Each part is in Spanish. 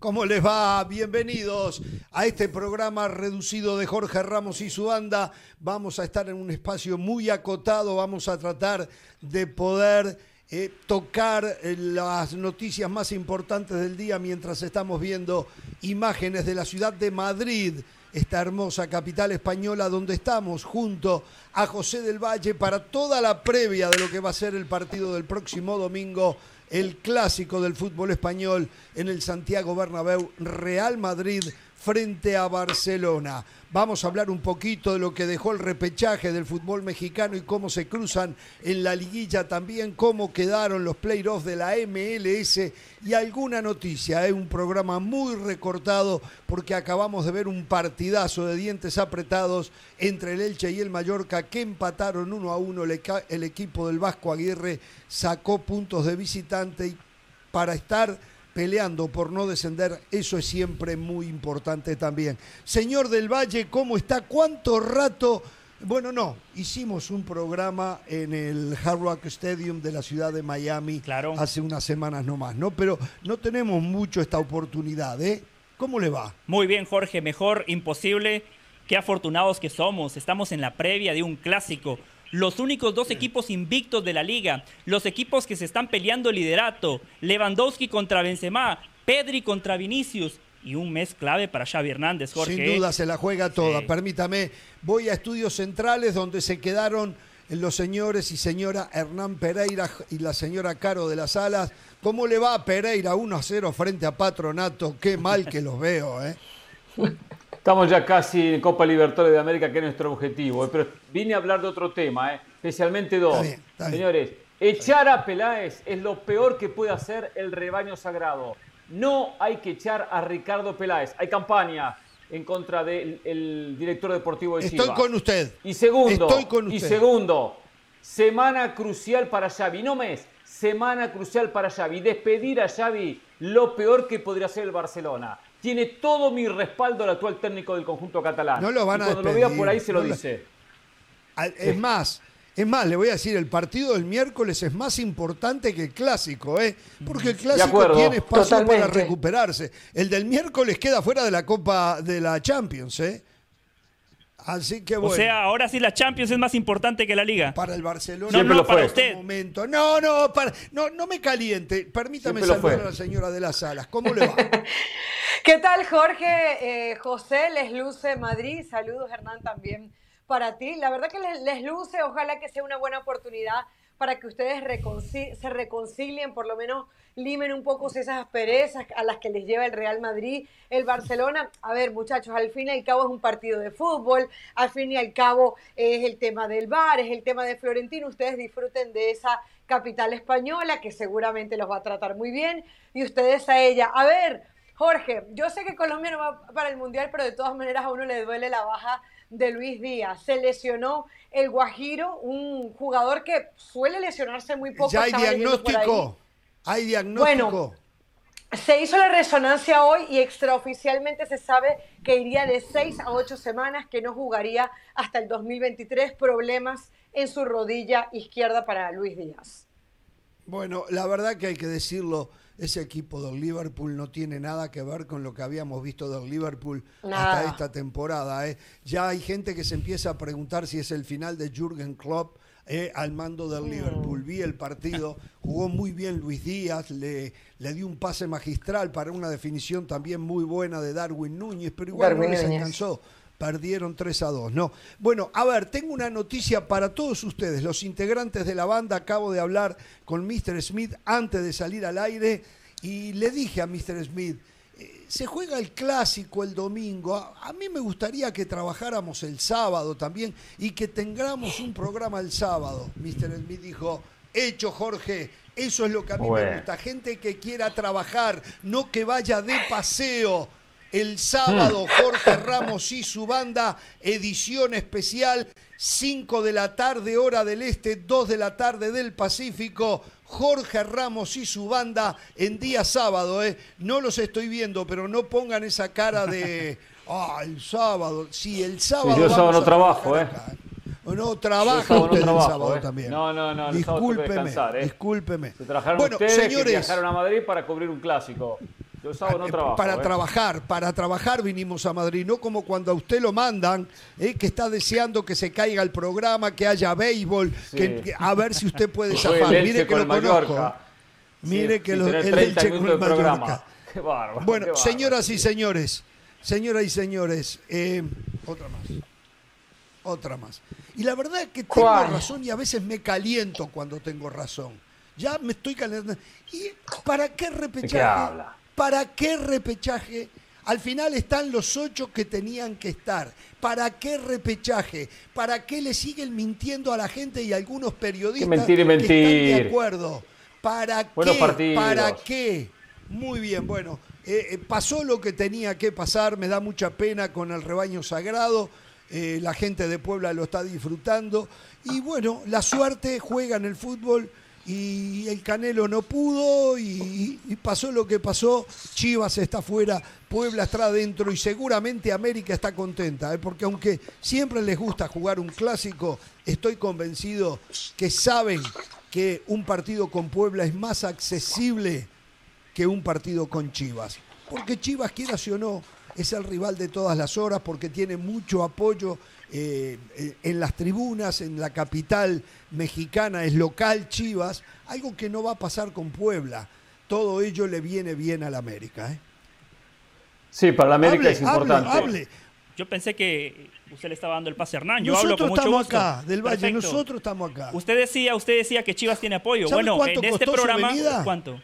¿Cómo les va? Bienvenidos a este programa reducido de Jorge Ramos y su banda. Vamos a estar en un espacio muy acotado, vamos a tratar de poder eh, tocar eh, las noticias más importantes del día mientras estamos viendo imágenes de la ciudad de Madrid, esta hermosa capital española donde estamos junto a José del Valle para toda la previa de lo que va a ser el partido del próximo domingo el clásico del fútbol español en el Santiago Bernabéu, Real Madrid frente a Barcelona. Vamos a hablar un poquito de lo que dejó el repechaje del fútbol mexicano y cómo se cruzan en la liguilla también, cómo quedaron los playoffs de la MLS y alguna noticia. Es un programa muy recortado porque acabamos de ver un partidazo de dientes apretados entre el Elche y el Mallorca que empataron uno a uno. El equipo del Vasco Aguirre sacó puntos de visitante y para estar peleando por no descender, eso es siempre muy importante también. Señor del Valle, ¿cómo está? ¿Cuánto rato? Bueno, no, hicimos un programa en el Hard Rock Stadium de la ciudad de Miami claro. hace unas semanas nomás, ¿no? Pero no tenemos mucho esta oportunidad, ¿eh? ¿Cómo le va? Muy bien, Jorge, mejor imposible. Qué afortunados que somos. Estamos en la previa de un clásico los únicos dos equipos invictos de la liga, los equipos que se están peleando el liderato, Lewandowski contra Benzema, Pedri contra Vinicius y un mes clave para Xavi Hernández, Jorge. Sin duda se la juega toda. Permítame, voy a estudios centrales donde se quedaron los señores y señora Hernán Pereira y la señora Caro de las Alas. ¿Cómo le va a Pereira 1 a 0 frente a Patronato? Qué mal que los veo, ¿eh? Estamos ya casi en Copa Libertadores de América, que es nuestro objetivo. Pero vine a hablar de otro tema, ¿eh? especialmente dos. Señores, echar a Peláez es lo peor que puede hacer el rebaño sagrado. No hay que echar a Ricardo Peláez. Hay campaña en contra del director deportivo de Estoy con usted. Y segundo, y segundo, semana crucial para Xavi. No mes, semana crucial para Xavi. Despedir a Xavi, lo peor que podría hacer el Barcelona tiene todo mi respaldo el actual técnico del conjunto catalán. No lo van a cuando lo vea por ahí se lo dice. Es más, es más, le voy a decir, el partido del miércoles es más importante que el clásico, ¿eh? Porque el clásico tiene espacio para recuperarse. El del miércoles queda fuera de la Copa de la Champions, ¿eh? Así que bueno. O sea, ahora sí la Champions es más importante que la Liga. Para el Barcelona. No, no, para usted. Momento. No, no, no, no me caliente. Permítame saludar a la señora de las salas. ¿Cómo le va? ¿Qué tal, Jorge? Eh, José, les luce Madrid. Saludos, Hernán, también para ti. La verdad que les, luce. Ojalá que sea una buena oportunidad para que ustedes se reconcilien, por lo menos limen un poco esas asperezas a las que les lleva el Real Madrid, el Barcelona. A ver, muchachos, al fin y al cabo es un partido de fútbol, al fin y al cabo es el tema del bar, es el tema de Florentino. Ustedes disfruten de esa capital española que seguramente los va a tratar muy bien y ustedes a ella. A ver, Jorge, yo sé que Colombia no va para el Mundial, pero de todas maneras a uno le duele la baja de Luis Díaz. Se lesionó el Guajiro, un jugador que suele lesionarse muy poco. Ya hay diagnóstico. Hay diagnóstico. Bueno, se hizo la resonancia hoy y extraoficialmente se sabe que iría de seis a ocho semanas, que no jugaría hasta el 2023. Problemas en su rodilla izquierda para Luis Díaz. Bueno, la verdad que hay que decirlo ese equipo del Liverpool no tiene nada que ver con lo que habíamos visto del Liverpool hasta esta temporada. ¿eh? Ya hay gente que se empieza a preguntar si es el final de Jürgen Klopp eh, al mando del mm. Liverpool. Vi el partido, jugó muy bien Luis Díaz, le, le dio un pase magistral para una definición también muy buena de Darwin Núñez, pero igual no les alcanzó perdieron 3 a 2. No. Bueno, a ver, tengo una noticia para todos ustedes, los integrantes de la banda. Acabo de hablar con Mr. Smith antes de salir al aire y le dije a Mr. Smith, eh, se juega el clásico el domingo. A, mí me gustaría que trabajáramos el sábado también y que tengamos un programa el sábado. Mr. Smith dijo, hecho Jorge, eso es lo que a mí me gusta. Gente que quiera trabajar, no que vaya de paseo el sábado, hmm. Jorge Ramos y su banda, edición especial, 5 de la tarde, hora del este, 2 de la tarde del Pacífico. Jorge Ramos y su banda en día sábado, ¿eh? No los estoy viendo, pero no pongan esa cara de. Ah, el sábado. Sí, el sábado. yo sábado no trabajo, ¿eh? No, trabaja usted el sábado ¿eh? también. No, no, no. discúlpeme, ¿eh? discúlpeme. Se trabajaron ustedes señores, que viajaron a Madrid para cubrir un clásico. Yo sábado no eh, trabajo. Para ¿eh? trabajar, para trabajar vinimos a Madrid, no como cuando a usted lo mandan, eh, que está deseando que se caiga el programa, que haya béisbol, Sí. que, a ver si usted puede zafar. Mire que lo conozco. Mire Sí, que lo, el 30 Elche con el. Mallorca. Qué bárbaro. Bueno, qué señoras y señores, señoras y señores, eh, otra más. Otra más. Y la verdad es que tengo ¿Cuál? razón y a veces me caliento cuando tengo razón. Ya me estoy calentando. ¿Y para qué repechaje? habla? ¿Para qué repechaje? Al final están los ocho que tenían que estar. ¿Para qué repechaje? ¿Para qué le siguen mintiendo a la gente y a algunos periodistas mentir y que están de mentir. acuerdo? ¿Para Buenos qué? partidos. ¿Para qué? Muy bien, bueno, eh, eh, pasó lo que tenía que pasar, me da mucha pena con el rebaño sagrado, eh, la gente de Puebla lo está disfrutando y bueno, la suerte juega en el fútbol y el Canelo no pudo y, pasó lo que pasó, Chivas está fuera, Puebla está adentro y seguramente América está contenta, ¿eh? porque aunque siempre les gusta jugar un clásico, estoy convencido que saben que un partido con Puebla es más accesible que un partido con Chivas. Porque Chivas, quieras o no, es el rival de todas las horas porque tiene mucho apoyo eh, eh, en las tribunas, en la capital mexicana, es local Chivas, algo que no va a pasar con Puebla. Todo ello le viene bien al América. ¿eh? Sí, para la América hable, es importante. hable, hable. Yo pensé que usted le estaba dando el pase a Hernán. Yo hablo con Nosotros mucho estamos gusto. acá, del Valle, Perfecto. nosotros estamos acá. Usted decía, usted decía que Chivas tiene apoyo. ¿Sabe Bueno, cuánto en este programa? ¿cuánto?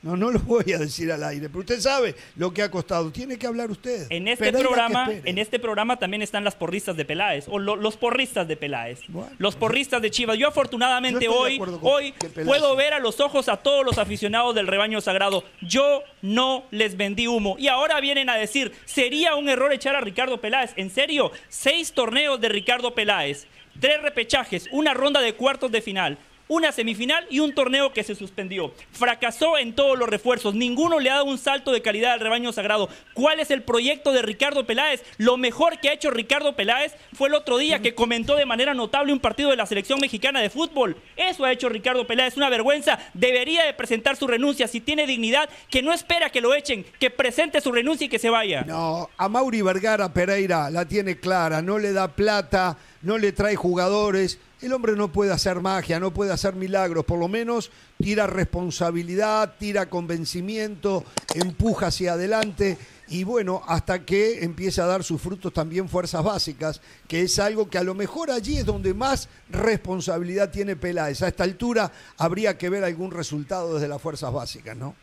No, no lo voy a decir al aire, pero usted sabe lo que ha costado. Tiene que hablar usted. En este Pereira, programa, en este programa también están las porristas de Peláez o lo- los porristas de Peláez, Bueno. los porristas de Chivas. Yo afortunadamente Yo hoy, hoy puedo ver a los ojos a todos los aficionados del rebaño sagrado. Yo no les vendí humo y ahora vienen a decir sería un error echar a Ricardo Peláez. En serio, seis torneos de Ricardo Peláez, tres repechajes, una ronda de cuartos de final. Una semifinal y un torneo que se suspendió. Fracasó en todos los refuerzos. Ninguno le ha dado un salto de calidad al rebaño sagrado. ¿Cuál es el proyecto de Ricardo Peláez? Lo mejor que ha hecho Ricardo Peláez fue el otro día que comentó de manera notable un partido de la selección mexicana de fútbol. Eso ha hecho Ricardo Peláez. Una vergüenza. Debería de presentar su renuncia. Si tiene dignidad, que no espera que lo echen. Que presente su renuncia y que se vaya. No, a Mauri Vergara Pereira la tiene clara, no le da plata, no le trae jugadores. El hombre no puede hacer magia, no puede hacer milagros, por lo menos tira responsabilidad, tira convencimiento, empuja hacia adelante y bueno, hasta que empieza a dar sus frutos también fuerzas básicas, que es algo que a lo mejor allí es donde más responsabilidad tiene Peláez. A esta altura habría que ver algún resultado desde las fuerzas básicas, ¿no?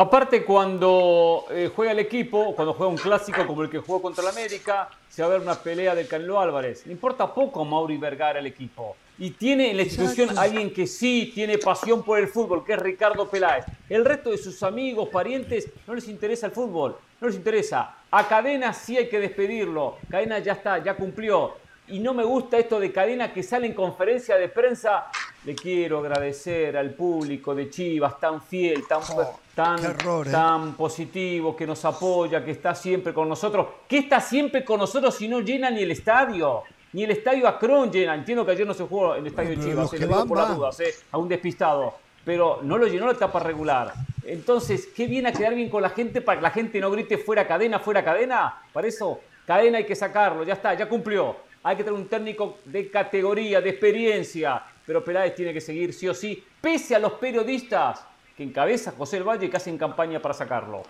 Aparte, cuando eh, juega el equipo, cuando juega un clásico como el que jugó contra el América, se va a ver una pelea del Canelo Álvarez. Le importa poco a Mauri Vergara el equipo. Y tiene en la institución Exacto. alguien que sí tiene pasión por el fútbol, que es Ricardo Peláez. El resto de sus amigos, parientes, no les interesa el fútbol, no les interesa. A Cadena sí hay que despedirlo. Cadena ya está, ya cumplió. Y no me gusta esto de Cadena que sale en conferencia de prensa. Le quiero agradecer al público de Chivas, tan fiel, tan, Oh, tan, qué error, ¿eh? tan positivo, que nos apoya, que está siempre con nosotros. ¿Qué está siempre con nosotros si no llena ni el estadio? Ni el estadio Akron llena. Entiendo que ayer no se jugó en el estadio Pero Chivas, se que lo digo van, por las dudas, eh, a un despistado. Pero no lo llenó la etapa regular. Entonces, ¿qué viene a quedar bien con la gente para que la gente no grite fuera cadena, fuera cadena? Para eso, cadena hay que sacarlo, ya está, ya cumplió. Hay que tener un técnico de categoría, de experiencia. Pero Peláez tiene que seguir sí o sí, pese a los periodistas que encabeza José El Valle y que hacen campaña para sacarlo.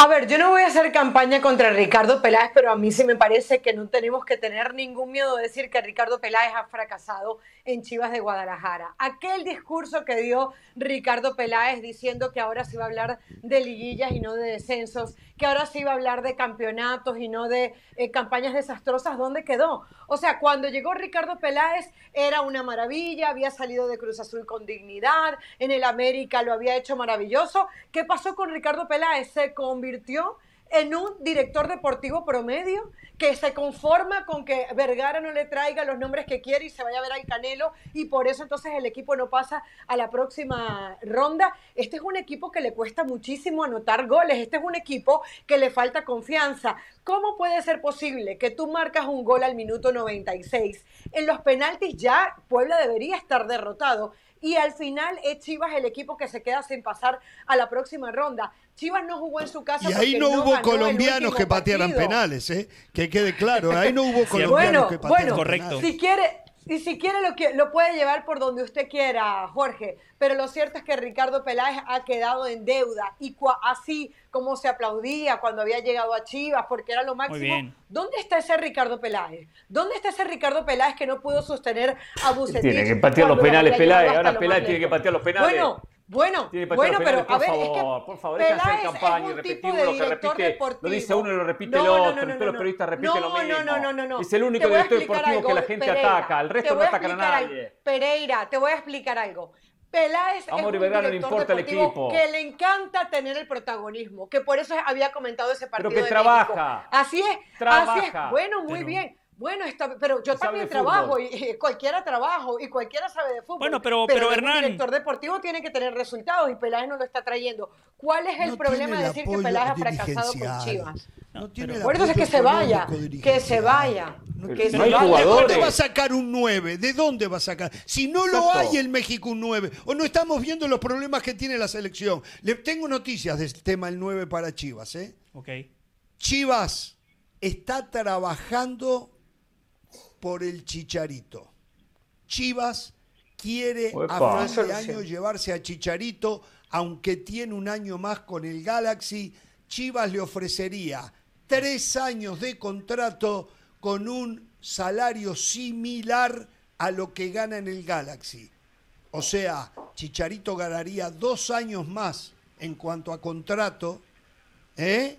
A ver, yo no voy a hacer campaña contra Ricardo Peláez, pero a mí sí me parece que no tenemos que tener ningún miedo de decir que Ricardo Peláez ha fracasado en Chivas de Guadalajara. Aquel discurso que dio Ricardo Peláez diciendo que ahora se iba a hablar de liguillas y no de descensos, que ahora se iba a hablar de campeonatos y no de eh, campañas desastrosas, ¿dónde quedó? O sea, cuando llegó Ricardo Peláez era una maravilla, había salido de Cruz Azul con dignidad, en el América lo había hecho maravilloso. ¿Qué pasó con Ricardo Peláez? Se en un director deportivo promedio que se conforma con que Vergara no le traiga los nombres que quiere y se vaya a ver al Canelo y por eso entonces el equipo no pasa a la próxima ronda. Este es un equipo que le cuesta muchísimo anotar goles, este es un equipo que le falta confianza. ¿Cómo puede ser posible que tú marcas un gol al minuto 96? En los penaltis ya Puebla debería estar derrotado y al final es Chivas el equipo que se queda sin pasar a la próxima ronda. Chivas no jugó en su casa. Y ahí no, hubo colombianos que patearan penales, ¿eh? que quede claro. Ahí no hubo colombianos que patearan bueno, correcto. Si quiere, y si quiere lo, que, lo puede llevar por donde usted quiera, Jorge, pero lo cierto es que Ricardo Peláez ha quedado en deuda y así como se aplaudía cuando había llegado a Chivas porque era lo máximo. ¿Dónde está ese Ricardo Peláez? ¿Dónde está ese Ricardo Peláez que no pudo sostener a Bucetich? Tiene que patear los penales Peláez, ahora Peláez tiene que patear los penales. Bueno, bueno, bueno, pero a ver, es que por favor, deja hacer campaña y repetir lo que repite, lo dice uno y lo repite el otro, no, no, no, los periodistas repiten lo mismo. No, no, no, no, Es el único director deportivo que la gente ataca, el resto no ataca a nadie. Pereira, te voy a explicar algo. Peláez es un director importa deportivo que le encanta tener el protagonismo, que por eso había comentado ese partido Pero que trabaja. Así es, así es. Bueno, muy bien. Bueno, está, pero yo también trabajo y, cualquiera trabajo y cualquiera sabe de fútbol. Bueno, pero, pero, Hernán. El director deportivo tiene que tener resultados y Peláez no lo está trayendo. ¿Cuál es el problema de decir que Peláez ha fracasado con Chivas? No tiene Por eso es que se vaya, que se vaya. Que se vaya. ¿De dónde va a sacar un 9? ¿De dónde va a sacar? Si no lo hay en México un 9, o no estamos viendo los problemas que tiene la selección. Le tengo noticias del tema el 9 para Chivas, ¿eh? Ok. Chivas está trabajando por el Chicharito. Chivas quiere a fin de año llevarse a Chicharito, aunque tiene un año más con el Galaxy. Chivas le ofrecería tres años de contrato con un salario similar a lo que gana en el Galaxy. O sea, Chicharito ganaría dos años más en cuanto a contrato. ¿eh?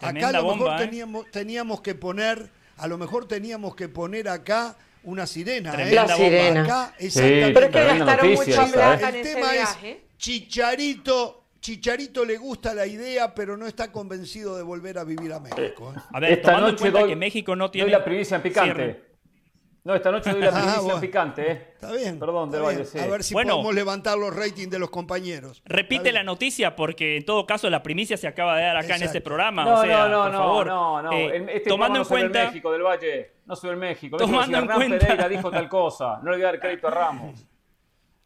Acá a lo mejor ¿eh? teníamos, teníamos que poner a lo mejor teníamos que poner acá una sirena. ¿eh? La sirena. Acá, exactamente. Pero es que gastaron mucha plata en El tema es, Chicharito, Chicharito le gusta la idea, pero no está convencido de volver a vivir a México. ¿eh? A ver, Esta tomando noche en cuenta que México no tiene... la primicia picante. No, esta noche doy la primicia ah, picante, ¿eh? Está bien. Perdón, de Valle, A ver si podemos levantar los ratings de los compañeros. Repite la noticia, porque en todo caso la primicia se acaba de dar acá en este programa. No, o sea, no, no, por favor. no, no. Eh, este tomando en cuenta. México del Valle, no soy el México. Tomando en cuenta. Pereira dijo tal cosa. No le voy a dar crédito a Ramos.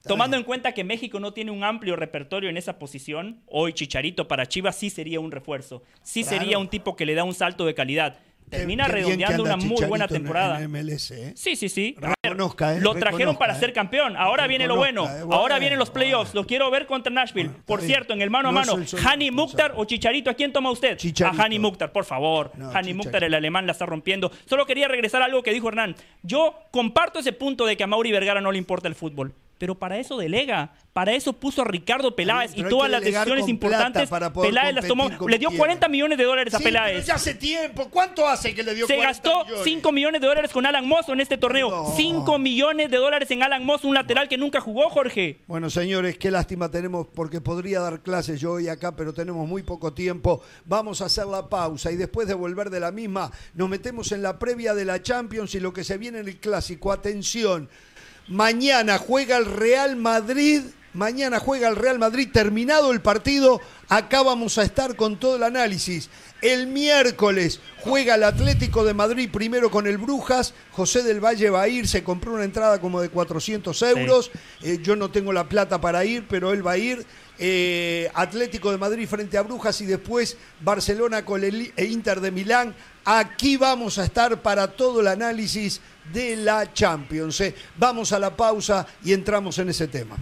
Tomando en cuenta que México no tiene un amplio repertorio en esa posición, hoy Chicharito para Chivas sí sería un refuerzo. Sí sería un tipo que le da un salto de calidad termina redondeando una muy buena temporada. ¿eh? Sí, sí, sí. ¿eh? lo trajeron para ¿eh? ser campeón. Ahora viene lo bueno. Ahora vienen los playoffs. Lo quiero ver contra Nashville. por cierto, en el mano a mano, Hani Mukhtar o Chicharito, ¿a quién toma usted? A Hani Mukhtar, por favor. Hani Mukhtar, el alemán, la está rompiendo. Solo quería regresar a algo que dijo Hernán. Yo comparto ese punto de que a Mauri Vergara no le importa el fútbol pero para eso delega. Para eso puso a Ricardo Peláez y todas las decisiones importantes. Peláez las tomó. Le dio 40 millones de dólares a Peláez. Pero ya hace tiempo. ¿Cuánto hace que le dio Se gastó 5 millones de dólares con Alan Moss en este torneo. 5 millones de dólares en Alan Moss, un lateral que nunca jugó, Jorge. Bueno, señores, qué lástima tenemos porque podría dar clases yo hoy acá, pero tenemos muy poco tiempo. Vamos a hacer la pausa y después de volver de la misma, nos metemos en la previa de la Champions y lo que se viene en el clásico. Atención. Mañana juega el Real Madrid. Mañana juega el Real Madrid. Terminado el partido, acá vamos a estar con todo el análisis. El miércoles juega el Atlético de Madrid primero con el Brujas. José del Valle va a ir, se compró una entrada como de 400 euros. Eh, yo no tengo la plata para ir, pero él va a ir. Eh, Atlético de Madrid frente a Brujas y después Barcelona con el e Inter de Milán. Aquí vamos a estar para todo el análisis de la Champions. ¿eh? Vamos a la pausa y entramos en ese tema.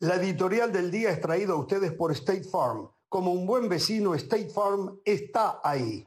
La editorial del día es traída a ustedes por State Farm. Como un buen vecino, State Farm está ahí.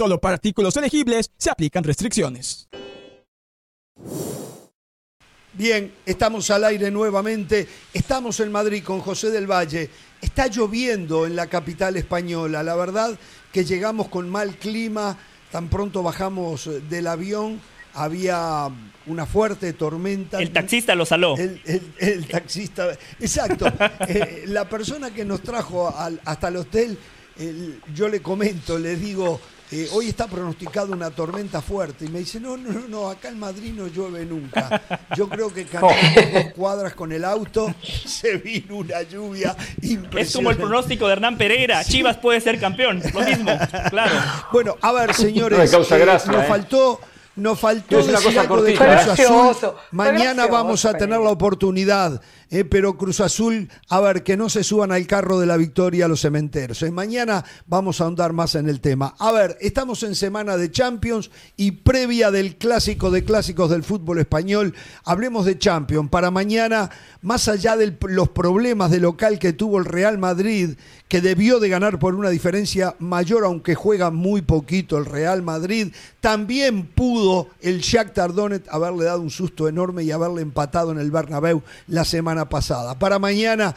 Solo para artículos elegibles se aplican restricciones. Bien, estamos al aire nuevamente. Estamos en Madrid con José del Valle. Está lloviendo en la capital española. La verdad que llegamos con mal clima. Tan pronto bajamos del avión. Había una fuerte tormenta. El taxista lo saló. El, taxista, exacto. Eh, la persona que nos trajo hasta el hotel, yo le comento, le digo, eh, hoy está pronosticada una tormenta fuerte. Y me dice, no, no, no, acá en Madrid no llueve nunca. Yo creo que caminando dos cuadras con el auto se vino una lluvia impresionante. Es como el pronóstico de Hernán Pereira. Chivas puede ser campeón. Lo mismo, claro. Bueno, a ver, señores, causa eh, nos eh. faltó nos faltó una cosa algo de Cruz ¿eh? Azul. Mañana vamos a tener la oportunidad, eh, pero Cruz Azul, a ver, que no se suban al carro de la victoria a los cementeros. Eh, mañana vamos a ahondar más en el tema. A ver, estamos en semana de Champions y previa del clásico de clásicos del fútbol español. Hablemos de Champions. Para mañana, más allá de los problemas de local que tuvo el Real Madrid, que debió de ganar por una diferencia mayor, aunque juega muy poquito el Real Madrid, también pudo el Shakhtar Donetsk haberle dado un susto enorme y haberle empatado en el Bernabéu la semana pasada. Para mañana,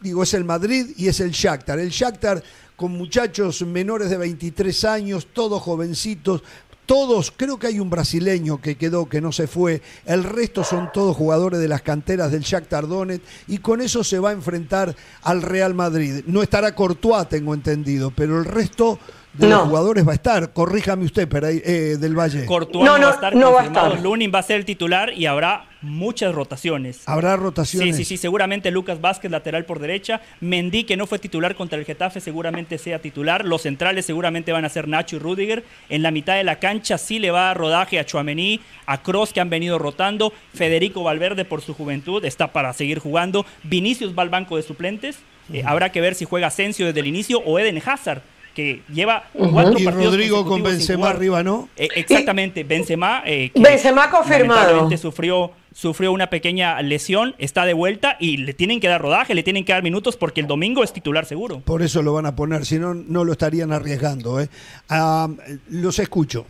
digo, es el Madrid y es el Shakhtar. El Shakhtar con muchachos menores de 23 años, todos jovencitos, todos, creo que hay un brasileño que quedó, que no se fue, el resto son todos jugadores de las canteras del Shakhtar Donetsk y con eso se va a enfrentar al Real Madrid. No estará Courtois, tengo entendido, pero el resto de los No. jugadores va a estar. Corríjame usted, Pere- eh, del Valle. Courtois No, no, no, va a estar no va a confirmado. estar. Lunin va a ser el titular y habrá muchas rotaciones. Habrá Sí, rotaciones. sí, sí, seguramente Lucas Vázquez, lateral por derecha. Mendy, que no fue titular contra el Getafe, seguramente sea titular. Los centrales seguramente van a ser Nacho y Rudiger. En la mitad de la cancha sí le va a rodaje a Chuamení, a Cross, que han venido rotando. Federico Valverde, por su juventud, está para seguir jugando. Vinicius va al banco de suplentes. Eh, habrá que ver si juega Asensio desde el inicio o Eden Hazard, que lleva cuatro Y partidos Rodrigo con Benzema arriba, ¿no? Eh, exactamente, Benzema. eh, que Benzema confirmado. Sufrió, sufrió una pequeña lesión, está de vuelta y le tienen que dar rodaje, le tienen que dar minutos porque el domingo es titular seguro. Por eso lo van a poner, si no, no lo estarían arriesgando. ¿eh? Ah, los escucho.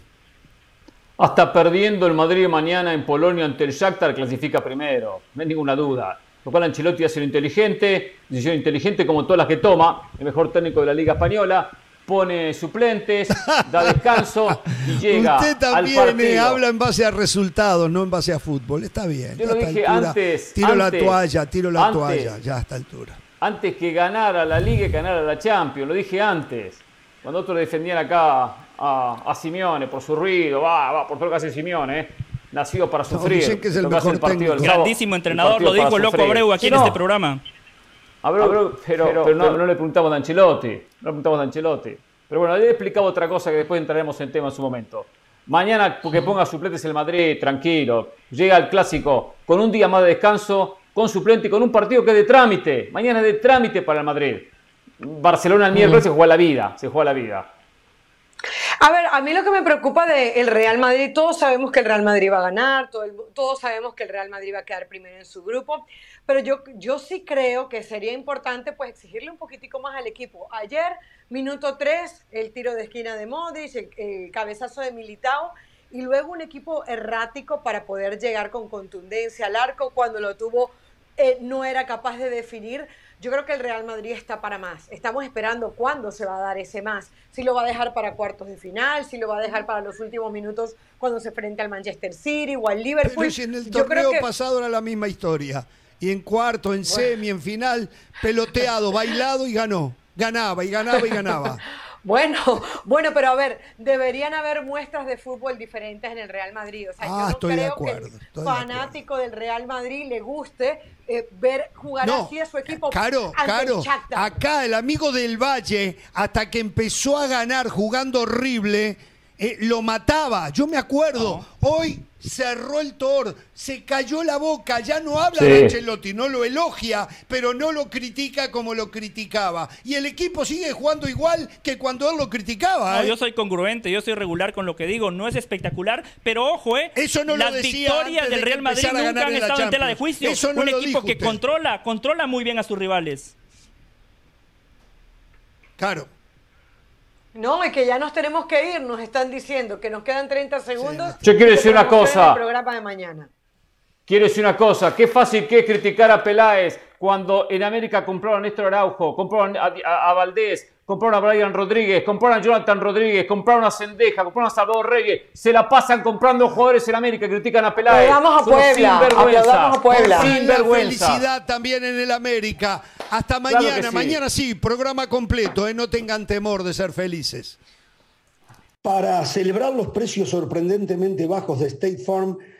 Hasta perdiendo el Madrid mañana en Polonia ante el Shakhtar clasifica primero, no hay ninguna duda. Lo cual Ancelotti hace lo inteligente, decisión inteligente como todas las que toma, el mejor técnico de la Liga Española, pone suplentes, da descanso y llega Usted al también eh, partido. habla en base a resultados, no en base a fútbol. Está bien. Yo lo dije altura, antes, Tiro la toalla, tiro la antes. toalla, ya a esta altura. Antes que ganara la Liga y ganara la Champions, lo dije antes. Cuando otros defendían acá a, a Simeone por su ruido, va, va, por todo lo que hace Simeone, ¿eh? nacido para sufrir. dicen que es el mejor partido del técnico. sábado, Grandísimo el entrenador, partido lo dijo el loco sufrir. Abreu aquí Sí, en no. este programa. Pero, pero no, no le preguntamos a Ancelotti. No le preguntamos a Ancelotti. Pero bueno, le he explicado otra cosa que después entraremos en tema en su momento. Mañana, porque ponga suplentes el Madrid, tranquilo. Llega el clásico con un día más de descanso, con suplente y con un partido que es de trámite. Mañana es de trámite para el Madrid. Barcelona el miércoles se juega la vida. Se juega la vida. A ver, a mí lo que me preocupa del Real Madrid, todos sabemos que el Real Madrid va a ganar, todo el- todos sabemos que el Real Madrid va a quedar primero en su grupo, pero yo, yo sí creo que sería importante pues exigirle un poquitico más al equipo. Ayer, minuto 3, el tiro de esquina de Modric, el, el cabezazo de Militao, y luego un equipo errático para poder llegar con contundencia al arco cuando lo tuvo eh, no era capaz de definir. Yo creo que el Real Madrid está para más. Estamos esperando cuándo se va a dar ese más. Si lo va a dejar para cuartos de final, si lo va a dejar para los últimos minutos cuando se frente al Manchester City o al Liverpool. Pero si en el Yo creo torneo que- pasado era la misma historia. Y en cuarto, en semi, en final, peloteado, bailado y ganó. Ganaba y ganaba y ganaba. Bueno, bueno, pero a ver, deberían haber muestras de fútbol diferentes en el Real Madrid. O sea, Ah, yo no estoy de creo acuerdo, que el de fanático del Real Madrid le guste eh, ver jugar No, así a su equipo. El Caro, Shakhtar. acá el amigo del Valle, hasta que empezó a ganar jugando horrible, eh, lo mataba. Yo me acuerdo, hoy cerró el Thor, se cayó la boca, ya no habla de Ancelotti, no lo elogia, pero no lo critica como lo criticaba. Y el equipo sigue jugando igual que cuando él lo criticaba. ¿eh? yo soy congruente, yo soy regular con lo que digo, no es espectacular, pero ojo, ¿eh? Eso no Las lo decía victorias del Real Madrid nunca han estado en tela de juicio. Eso Un equipo que controla, controla muy bien a sus rivales. Claro. No, es que ya nos tenemos que ir, nos están diciendo que nos quedan 30 segundos. Yo quiero decir una cosa. El programa de mañana. Quiero decir una cosa, qué fácil que es criticar a Peláez cuando en América compraron a Néstor Araujo, compraron a, Valdés, compraron a Brian Rodríguez, compraron a Jonathan Rodríguez, compraron a Sendeja, compraron a Salvador Reyes, se la pasan comprando jugadores en América, critican a Peláez. Vamos a Puebla, vergüenza, a Puebla. Sin vergüenza. felicidad también en el América. Hasta mañana, mañana sí, programa completo, ¿eh? no tengan temor de ser felices. Para celebrar los precios sorprendentemente bajos de State Farm,